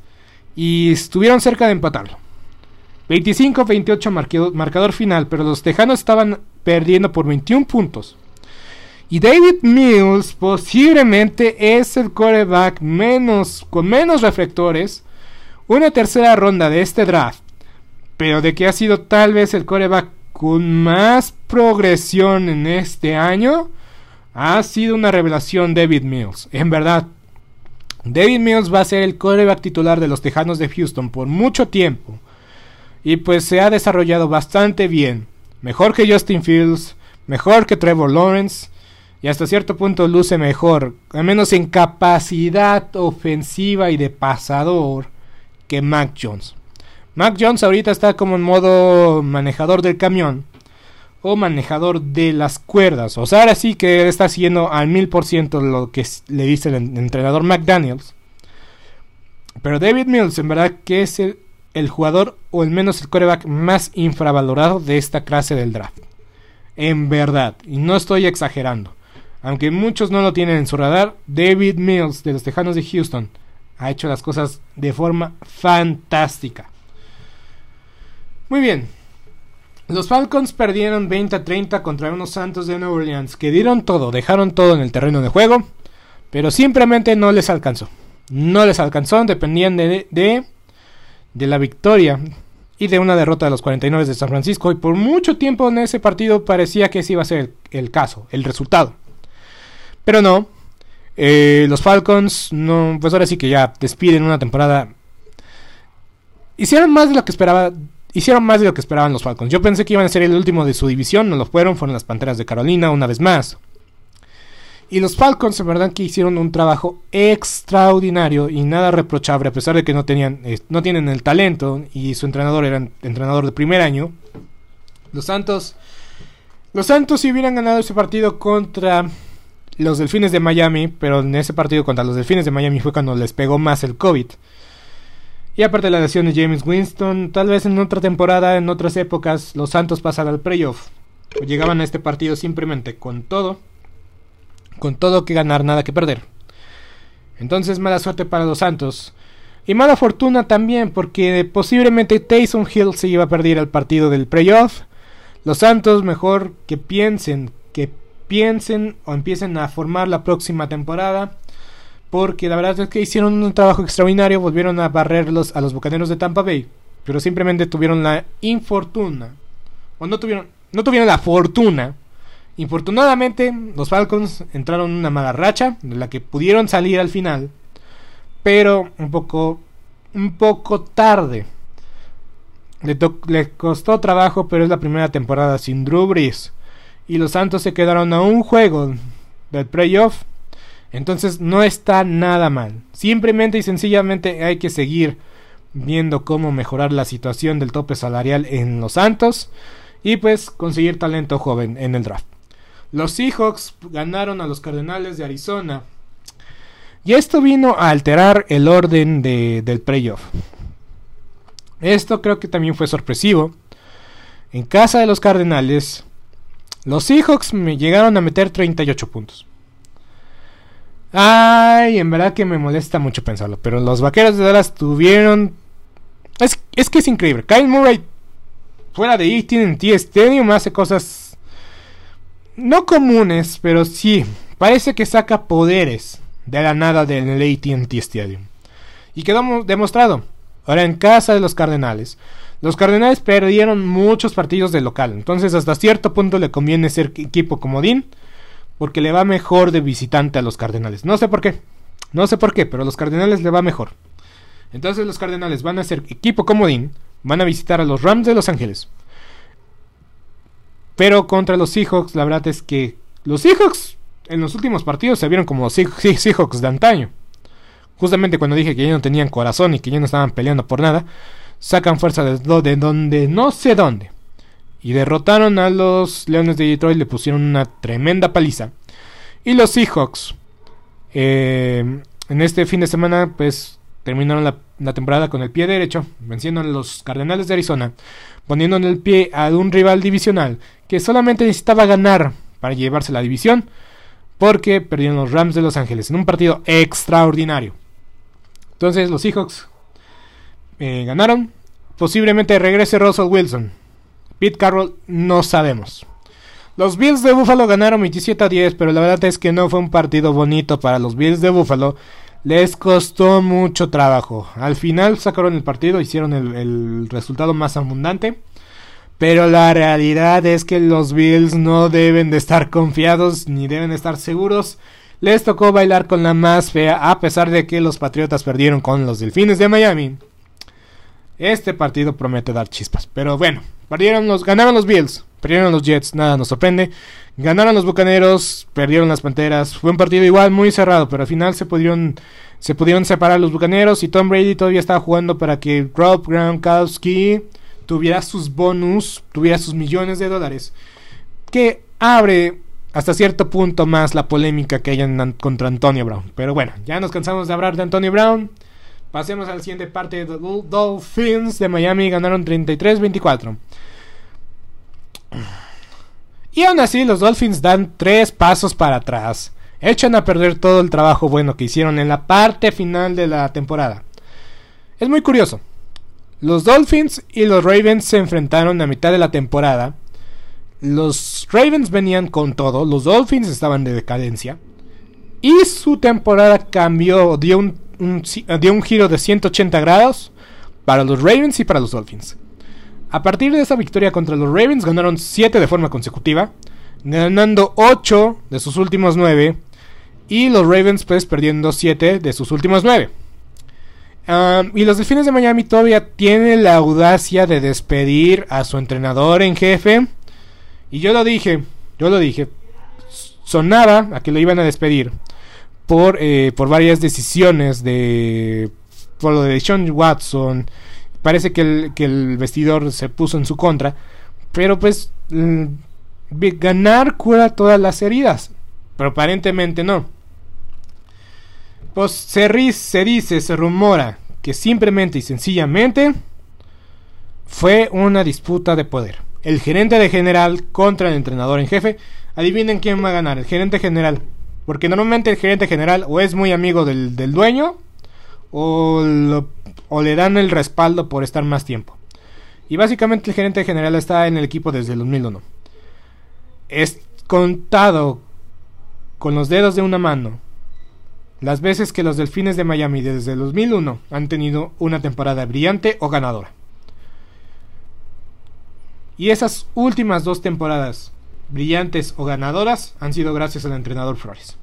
y estuvieron cerca de empatarlo. 25-28 marcador final, pero los Tejanos estaban perdiendo por 21 puntos. Y David Mills posiblemente es el coreback menos, con menos reflectores. Una tercera ronda de este draft. Pero de que ha sido tal vez el coreback con más progresión en este año. Ha sido una revelación David Mills. En verdad. David Mills va a ser el coreback titular de los Tejanos de Houston por mucho tiempo. Y pues se ha desarrollado bastante bien. Mejor que Justin Fields, mejor que Trevor Lawrence. Y hasta cierto punto luce mejor, al menos en capacidad ofensiva y de pasador, que Mac Jones. Mac Jones ahorita está como en modo manejador del camión o manejador de las cuerdas. O sea, ahora sí que está haciendo al mil por ciento lo que le dice el entrenador McDaniels. Pero David Mills, en verdad, que es el, jugador o al menos el coreback más infravalorado de esta clase del draft. En verdad, y no estoy exagerando. Aunque muchos no lo tienen en su radar, David Mills de los Tejanos de Houston ha hecho las cosas de forma fantástica. Muy bien, los Falcons perdieron 20 a 30 contra unos Santos de Nueva Orleans que dieron todo, dejaron todo en el terreno de juego, pero simplemente no les alcanzó. No les alcanzó, dependían de, de, la victoria y de una derrota de los 49 de San Francisco. Y por mucho tiempo en ese partido parecía que ese iba a ser el, caso, el resultado. Pero no. Eh, los Falcons, no, pues ahora sí que ya despiden una temporada. Hicieron más de lo que esperaba hicieron más de lo que esperaban los Falcons. Yo pensé que iban a ser el último de su división, no lo fueron, fueron las Panteras de Carolina una vez más. Y los Falcons, en verdad, que hicieron un trabajo extraordinario y nada reprochable, a pesar de que no, tenían, eh, no tienen el talento y su entrenador era entrenador de primer año. Los Santos, los Santos si hubieran ganado ese partido contra los Delfines de Miami, pero en ese partido contra los Delfines de Miami fue cuando les pegó más el COVID. Y aparte de la lesión de James Winston, tal vez en otra temporada, en otras épocas, los Santos pasan al playoff. llegaban a este partido simplemente con todo, con todo que ganar, nada que perder. Entonces mala suerte para los Santos. Y mala fortuna también, porque posiblemente Taysom Hill se iba a perder el partido del playoff. Los Santos mejor que piensen, que piensen o empiecen a formar la próxima temporada porque la verdad es que hicieron un trabajo extraordinario, volvieron a barrerlos a los Bucaneros de Tampa Bay, pero simplemente tuvieron la infortuna, o no tuvieron, no tuvieron la fortuna. Infortunadamente, los Falcons entraron en una mala racha, de la que pudieron salir al final, pero un poco, un poco tarde. Le, le costó trabajo, pero es la primera temporada sin Drew Brees. Y los Santos se quedaron a un juego del playoff entonces no está nada mal. Simplemente y sencillamente hay que seguir viendo cómo mejorar la situación del tope salarial en los Santos y pues conseguir talento joven en el draft. Los Seahawks ganaron a los Cardenales de Arizona y esto vino a alterar el orden del playoff. Esto creo que también fue sorpresivo. En casa de los Cardenales, los Seahawks me llegaron a meter 38 puntos. Ay, en verdad que me molesta mucho pensarlo. Pero los vaqueros de Dallas tuvieron. Es, es que es increíble. Kyle Murray, fuera de ATT Stadium, hace cosas. No comunes, pero sí. Parece que saca poderes de la nada del ATT Stadium. Y quedó demostrado. Ahora en casa de los Cardenales. Los Cardenales perdieron muchos partidos de local. Entonces, hasta cierto punto le conviene ser equipo comodín porque le va mejor de visitante a los Cardenales. No sé por qué. No sé por qué, pero a los Cardenales le va mejor. Entonces los Cardenales van a ser equipo comodín. Van a visitar a los Rams de Los Ángeles. Pero contra los Seahawks, la verdad es que los Seahawks en los últimos partidos se vieron como los Seahawks de antaño. Justamente cuando dije que ya no tenían corazón y que ya no estaban peleando por nada, sacan fuerza de, de donde no sé dónde y derrotaron a los Leones de Detroit, le pusieron una tremenda paliza. Y los Seahawks, eh, en este fin de semana, pues terminaron la, temporada con el pie derecho, venciendo a los Cardenales de Arizona, poniendo en el pie a un rival divisional que solamente necesitaba ganar para llevarse la división, porque perdieron los Rams de Los Ángeles en un partido extraordinario. Entonces los Seahawks eh, ganaron. Posiblemente regrese Russell Wilson. Pete Carroll no sabemos. Los Bills de Buffalo ganaron 27 a 10, pero la verdad es que no fue un partido bonito para los Bills de Buffalo. Les costó mucho trabajo. Al final sacaron el partido, hicieron el, resultado más abundante. Pero la realidad es que los Bills no deben de estar confiados ni deben estar seguros. les tocó bailar con la más fea a pesar de que los Patriotas perdieron con los Delfines de Miami. Este partido promete dar chispas, pero bueno, perdieron los, ganaron los Bills, perdieron los Jets, nada nos sorprende. Ganaron los Bucaneros, perdieron las Panteras. Fue un partido igual muy cerrado, pero al final se pudieron se pudieron separar los Bucaneros y Tom Brady todavía estaba jugando para que Rob Gronkowski tuviera sus bonus, tuviera sus millones de dólares, que abre hasta cierto punto más la polémica que hay contra Antonio Brown. Pero bueno, ya nos cansamos de hablar de Antonio Brown. Pasemos a la siguiente parte. de Dolphins de Miami ganaron 33-24. Y aún así los Dolphins dan tres pasos para atrás echan a perder todo el trabajo bueno que hicieron en la parte final de la temporada. Es muy curioso. Los Dolphins y los Ravens se enfrentaron a mitad de la temporada. Los Ravens venían con todo, los Dolphins estaban de decadencia. Y su temporada cambió, dio un, un giro de 180 grados para los Ravens y para los Dolphins. A partir de esa victoria contra los Ravens ganaron 7 de forma consecutiva, ganando 8 de sus últimos 9 y los Ravens pues perdiendo 7 de sus últimos 9. Y los Delfines de Miami todavía tienen la audacia de despedir a su entrenador en jefe. Y yo lo dije, yo lo dije. Sonaba a que lo iban a despedir por, eh, por varias decisiones de... Por lo de Sean Watson. Parece que el, que el vestidor se puso en su contra. Pero pues... Mm, ganar cura todas las heridas. Pero aparentemente no. Pues se, se dice, se rumora que simplemente y sencillamente fue una disputa de poder. El gerente de general contra el entrenador en jefe. Adivinen quién va a ganar, el gerente general. Porque normalmente el gerente general o es muy amigo del, dueño o, o le dan el respaldo por estar más tiempo. Y básicamente el gerente general está en el equipo desde el 2001. Es contado con los dedos de una mano las veces que los Delfines de Miami desde el 2001 han tenido una temporada brillante o ganadora. Y esas últimas dos temporadas brillantes o ganadoras han sido gracias al entrenador Flores.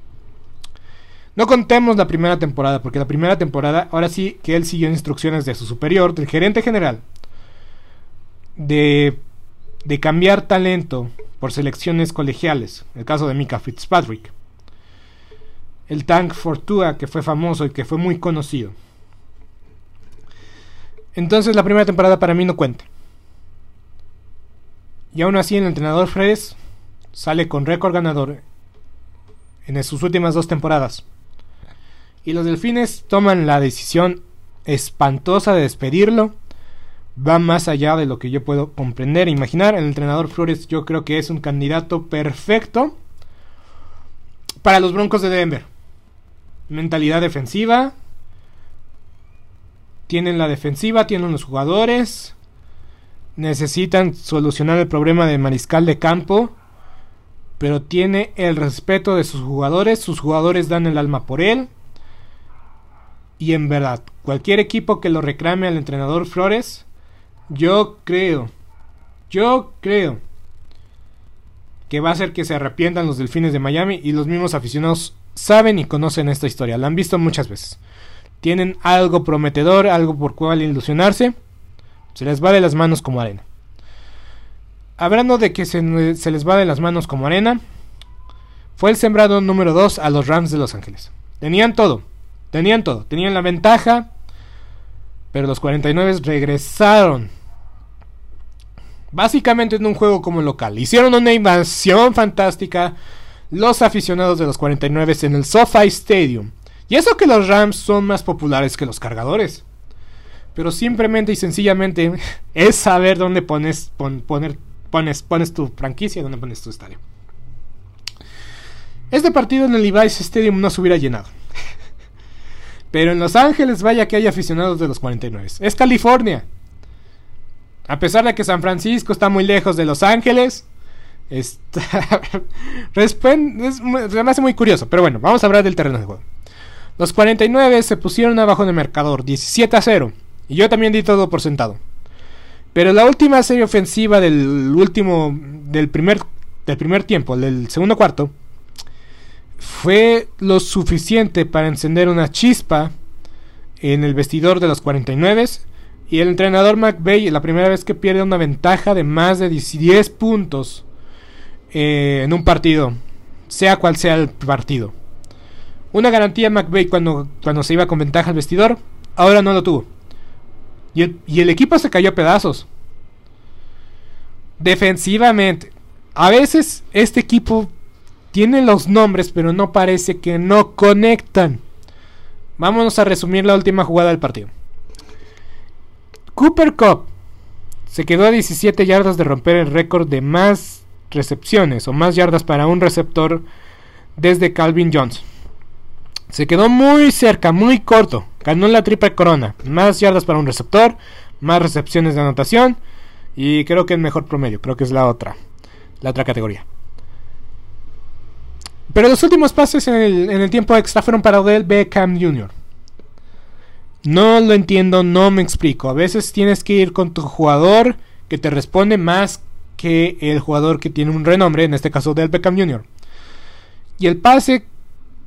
No contemos la primera temporada, porque la primera temporada, ahora sí que él siguió instrucciones de su superior, del gerente general, de, de cambiar talento por selecciones colegiales, el caso de Mika Fitzpatrick el Tank Fortua, que fue famoso y que fue muy conocido. Entonces la primera temporada para mí no cuenta. Y aún así el entrenador Fredes sale con récord ganador en sus últimas dos temporadas. Y los delfines toman la decisión espantosa de despedirlo. Va más allá de lo que yo puedo comprender e imaginar. El entrenador Flores yo creo que es un candidato perfecto para los Broncos de Denver mentalidad defensiva. Tienen la defensiva, tienen los jugadores. Necesitan solucionar el problema de mariscal de campo. Pero tiene el respeto de sus jugadores. Sus jugadores dan el alma por él. Y en verdad, cualquier equipo que lo reclame al entrenador Flores, yo creo, yo creo que va a hacer que se arrepientan los delfines de Miami y los mismos aficionados saben y conocen esta historia, la han visto muchas veces. Tienen algo prometedor, algo por cual ilusionarse, se les va de las manos como arena. Hablando de que se, les va de las manos como arena, fue el sembrado número 2 a los Rams de Los Ángeles. Tenían todo, tenían todo, tenían la ventaja, pero los 49 regresaron. Básicamente en un juego como local. Hicieron una invasión fantástica los aficionados de los 49 en el SoFi Stadium. Y eso que los Rams son más populares que los cargadores. Pero simplemente y sencillamente *laughs* es saber dónde pones, poner, pones, pones tu franquicia, dónde pones tu estadio. Este partido en el Levi's Stadium no se hubiera llenado. *laughs* Pero en Los Ángeles vaya que hay aficionados de los 49. Es California. A pesar de que San Francisco está muy lejos de Los Ángeles, Está... *laughs* es, me hace muy curioso, pero bueno, vamos a hablar del terreno de juego. Los 49 se pusieron abajo en el marcador, 17 a 0. Y yo también di todo por sentado. Pero la última serie ofensiva del último, del primer, del primer tiempo, del segundo cuarto, fue lo suficiente para encender una chispa en el vestidor de los 49 y el entrenador McVeigh la primera vez que pierde una ventaja de más de 10 puntos eh, en un partido, sea cual sea el partido. Una garantía McVeigh cuando, cuando se iba con ventaja al vestidor, ahora no lo tuvo. Y el, y el equipo se cayó a pedazos. Defensivamente, a veces este equipo tiene los nombres, pero no parece que no conectan. Vámonos a resumir la última jugada del partido. Cooper Cup se quedó a 17 yardas de romper el récord de más recepciones o más yardas para un receptor desde Calvin Jones. Se quedó muy cerca, muy corto. Ganó la triple corona. Más yardas para un receptor, más recepciones de anotación. Y creo que es mejor promedio. Creo que es la otra. La otra categoría. Pero los últimos pases en el, tiempo extra fueron para Odell Beckham Jr. No lo entiendo, no me explico. A veces tienes que ir con tu jugador que te responde más que el jugador que tiene un renombre, en este caso Odell Beckham Jr. Y el pase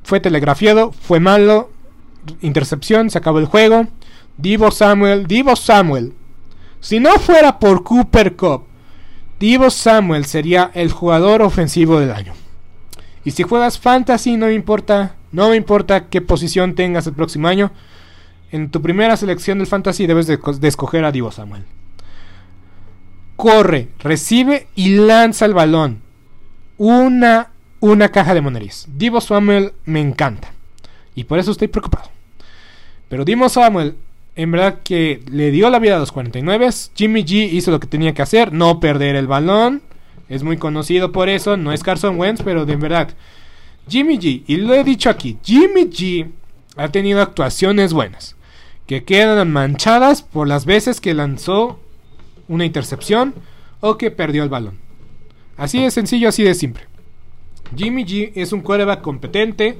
fue telegrafiado, fue malo, intercepción, se acabó el juego. Divo Samuel, Divo Samuel. Si no fuera por Cooper Cup, Divo Samuel sería el jugador ofensivo del año. Y si juegas fantasy, no me importa, no me importa qué posición tengas el próximo año. En tu primera selección del fantasy debes de, escoger a Divo Samuel. Corre, recibe y lanza el balón. Una, una caja de monerías. Divo Samuel me encanta. Y por eso estoy preocupado. Pero Divo Samuel, en verdad que le dio la vida a los 49. Jimmy G hizo lo que tenía que hacer, no perder el balón. Es muy conocido por eso. No es Carson Wentz, pero de verdad. Jimmy G, y lo he dicho aquí, Jimmy G ha tenido actuaciones buenas. Que quedan manchadas por las veces que lanzó una intercepción o que perdió el balón. Así de sencillo, así de simple. Jimmy G es un coreback competente.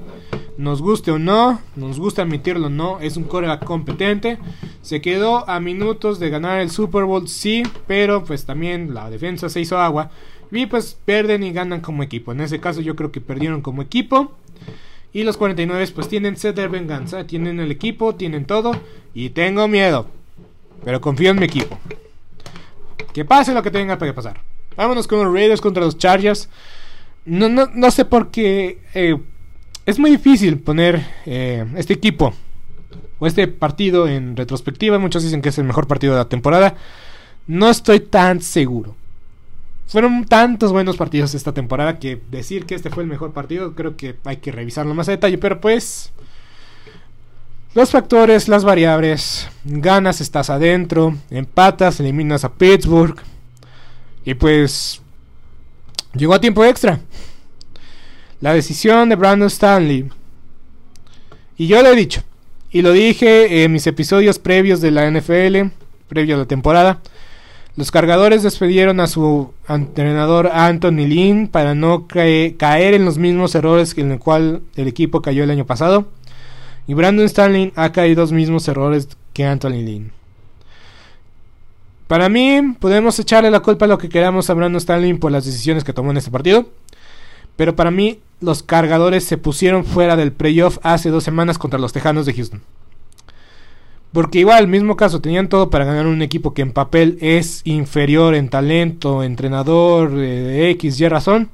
Nos guste o no, nos gusta admitirlo o no, es un coreback competente. Se quedó a minutos de ganar el Super Bowl, sí, pero pues también la defensa se hizo agua. Y pues pierden y ganan como equipo. En ese caso yo creo que perdieron como equipo. Y los 49 pues tienen sed de venganza. Tienen el equipo, tienen todo. Y tengo miedo. Pero confío en mi equipo. Que pase lo que tenga que pasar. Vámonos con los Raiders contra los Chargers. No, no, no sé por qué. Eh, es muy difícil poner eh, este equipo o este partido en retrospectiva. Muchos dicen que es el mejor partido de la temporada. No estoy tan seguro. Fueron tantos buenos partidos esta temporada que decir que este fue el mejor partido, creo que hay que revisarlo más a detalle, pero pues los factores, las variables, ganas estás adentro, empatas, eliminas a Pittsburgh y pues llegó a tiempo extra. La decisión de Brandon Stanley. Y yo lo he dicho, y lo dije en mis episodios previos de la NFL, previo a la temporada. Los cargadores despedieron a su entrenador Anthony Lynn para no caer en los mismos errores en el cual el equipo cayó el año pasado. Y Brandon Stanley ha caído los mismos errores que Anthony Lynn. Para mí, podemos echarle la culpa a lo que queramos a Brandon Stanley por las decisiones que tomó en este partido. Pero para mí, los cargadores se pusieron fuera del playoff hace dos semanas contra los Tejanos de Houston. Porque igual, mismo caso, tenían todo para ganar un equipo que en papel es inferior en talento, entrenador, de X, Y razón.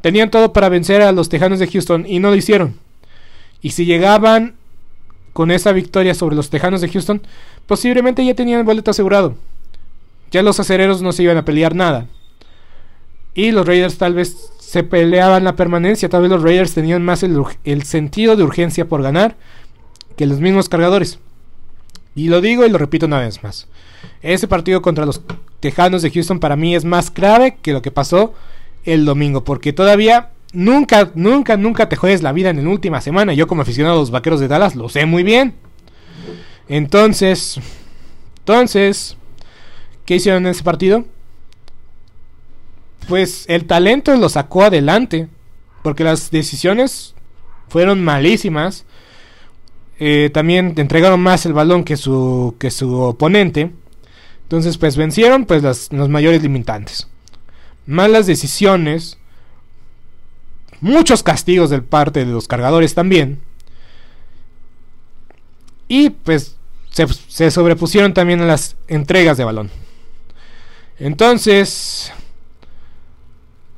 Tenían todo para vencer a los Tejanos de Houston y no lo hicieron. Y si llegaban con esa victoria sobre los Tejanos de Houston, posiblemente ya tenían el boleto asegurado. Ya los acereros no se iban a pelear nada. Y los Raiders tal vez se peleaban la permanencia. Tal vez los Raiders tenían más el, el sentido de urgencia por ganar que los mismos cargadores. Y lo digo y lo repito una vez más. Ese partido contra los Tejanos de Houston para mí es más grave que lo que pasó el domingo. Porque todavía nunca, nunca, nunca te juegues la vida en la última semana. Yo como aficionado a los Vaqueros de Dallas lo sé muy bien. Entonces, entonces, ¿qué hicieron en ese partido? Pues el talento lo sacó adelante. Porque las decisiones fueron malísimas. Eh, también entregaron más el balón que su, que su oponente. Entonces, pues vencieron pues las, los mayores limitantes. Malas decisiones muchos castigos del parte de los cargadores también. Y pues se, sobrepusieron también a las entregas de balón. Entonces,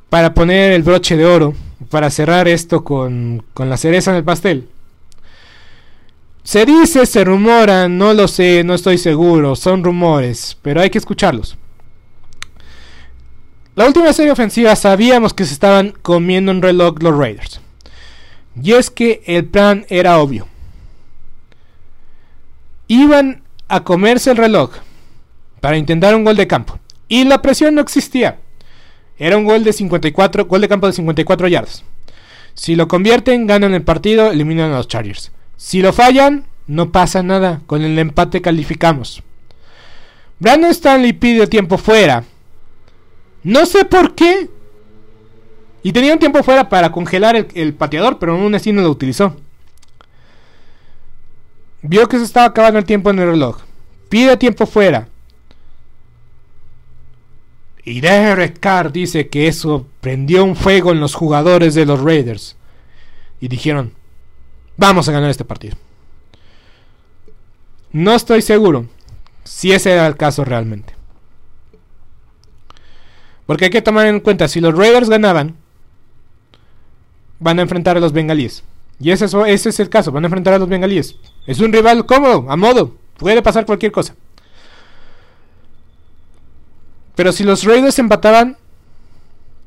para poner el broche de oro, para cerrar esto con, con la cereza en el pastel. Se dice, se rumora, no lo sé, no estoy seguro, son rumores, pero hay que escucharlos. La última serie ofensiva sabíamos que se estaban comiendo un reloj los Raiders. Y es que el plan era obvio. Iban a comerse el reloj para intentar un gol de campo. Y la presión no existía. Era un gol de 54, gol de campo de 54 yardas. Si lo convierten, ganan el partido, eliminan a los Chargers. Si lo fallan, no pasa nada. Con el empate calificamos. Brandon Stanley pide tiempo fuera. No sé por qué. Y tenía un tiempo fuera para congelar el, pateador, pero aún así no lo utilizó. Vio que se estaba acabando el tiempo en el reloj. Pide tiempo fuera. Y Derek Carr dice que eso prendió un fuego en los jugadores de los Raiders. Y dijeron, vamos a ganar este partido. No estoy seguro si ese era el caso realmente. Porque hay que tomar en cuenta, si los Raiders ganaban, van a enfrentar a los bengalíes. Y ese es, el caso, van a enfrentar a los bengalíes. Es un rival cómodo, a modo. Puede pasar cualquier cosa. Pero si los Raiders empataban,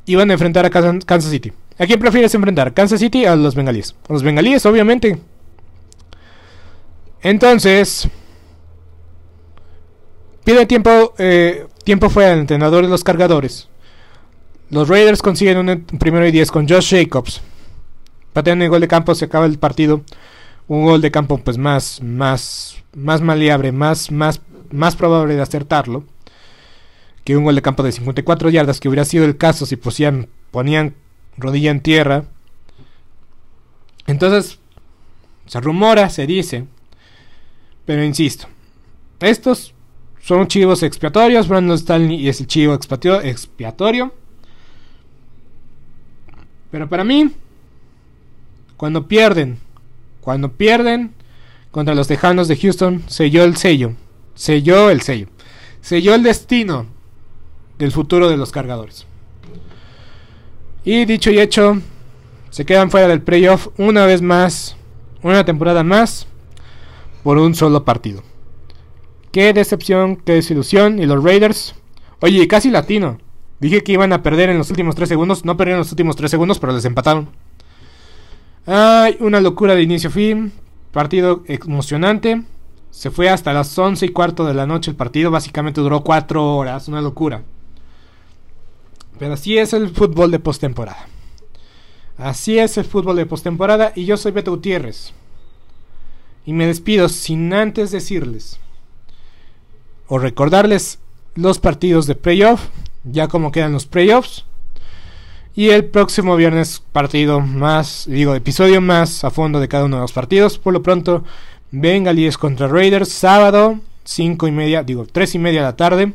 iban a enfrentar a Kansas City. ¿A quién prefieres enfrentar? ¿Kansas City o a los bengalíes? A los bengalíes, obviamente. Entonces, pide tiempo, eh, tiempo fue al entrenador de los cargadores. Los Raiders consiguen un primero y 10 con Josh Jacobs. Patean el gol de campo, se acaba el partido. Un gol de campo pues más, más, más maleable, más, más, más probable de acertarlo que un gol de campo de 54 yardas, que hubiera sido el caso si ponían, ponían rodilla en tierra. Entonces, se rumora, se dice, pero insisto, estos son chivos expiatorios, Brandon Stanley es el chivo expiatorio. Pero para mí, cuando pierden, cuando pierden contra los Tejanos de Houston, selló el sello, selló el sello, selló el destino del futuro de los cargadores. Y dicho y hecho, se quedan fuera del playoff una vez más, una temporada más, por un solo partido. Qué decepción, qué desilusión. Y los Raiders, oye, casi latino. Dije que iban a perder en los últimos 3 segundos. No perdieron los últimos 3 segundos, pero les empataron. Ay, una locura de inicio a fin. Partido emocionante. Se fue hasta las 11 y cuarto de la noche el partido. Básicamente duró 4 horas. Una locura. Pero así es el fútbol de postemporada. Así es el fútbol de postemporada y yo soy Beto Gutiérrez. Y me despido sin antes decirles o recordarles los partidos de playoff, ya como quedan los playoffs. Y el próximo viernes partido más, digo, episodio más a fondo de cada uno de los partidos. Por lo pronto, Bengalíes contra Raiders, sábado, 5 y media, digo, 3 y media de la tarde.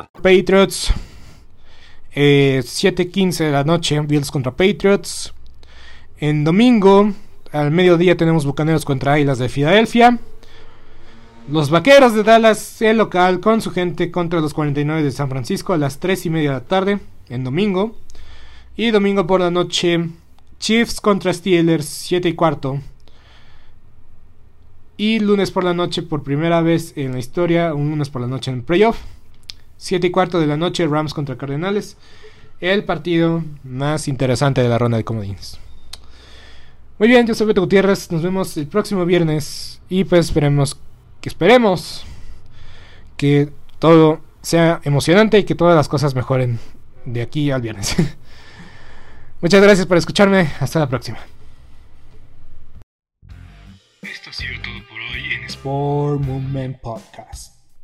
Patriots. Eh, 7:15 de la noche, Bills contra Patriots. En domingo, al mediodía, tenemos Bucaneros contra Águilas de Filadelfia. Los Vaqueros de Dallas, el local, con su gente contra los 49 de San Francisco a las 3 y media de la tarde, en domingo. Y domingo por la noche, Chiefs contra Steelers, 7 y cuarto. Y lunes por la noche, por primera vez en la historia, un lunes por la noche en playoff. 7 y cuarto de la noche, Rams contra Cardenales. El partido más interesante de la ronda de comodines. Muy bien, yo soy Beto Gutiérrez. Nos vemos el próximo viernes. Y pues esperemos que esperemos que todo sea emocionante y que todas las cosas mejoren de aquí al viernes. *laughs* Muchas gracias por escucharme. Hasta la próxima. Esto ha sido todo por hoy en Sport Movement Podcast.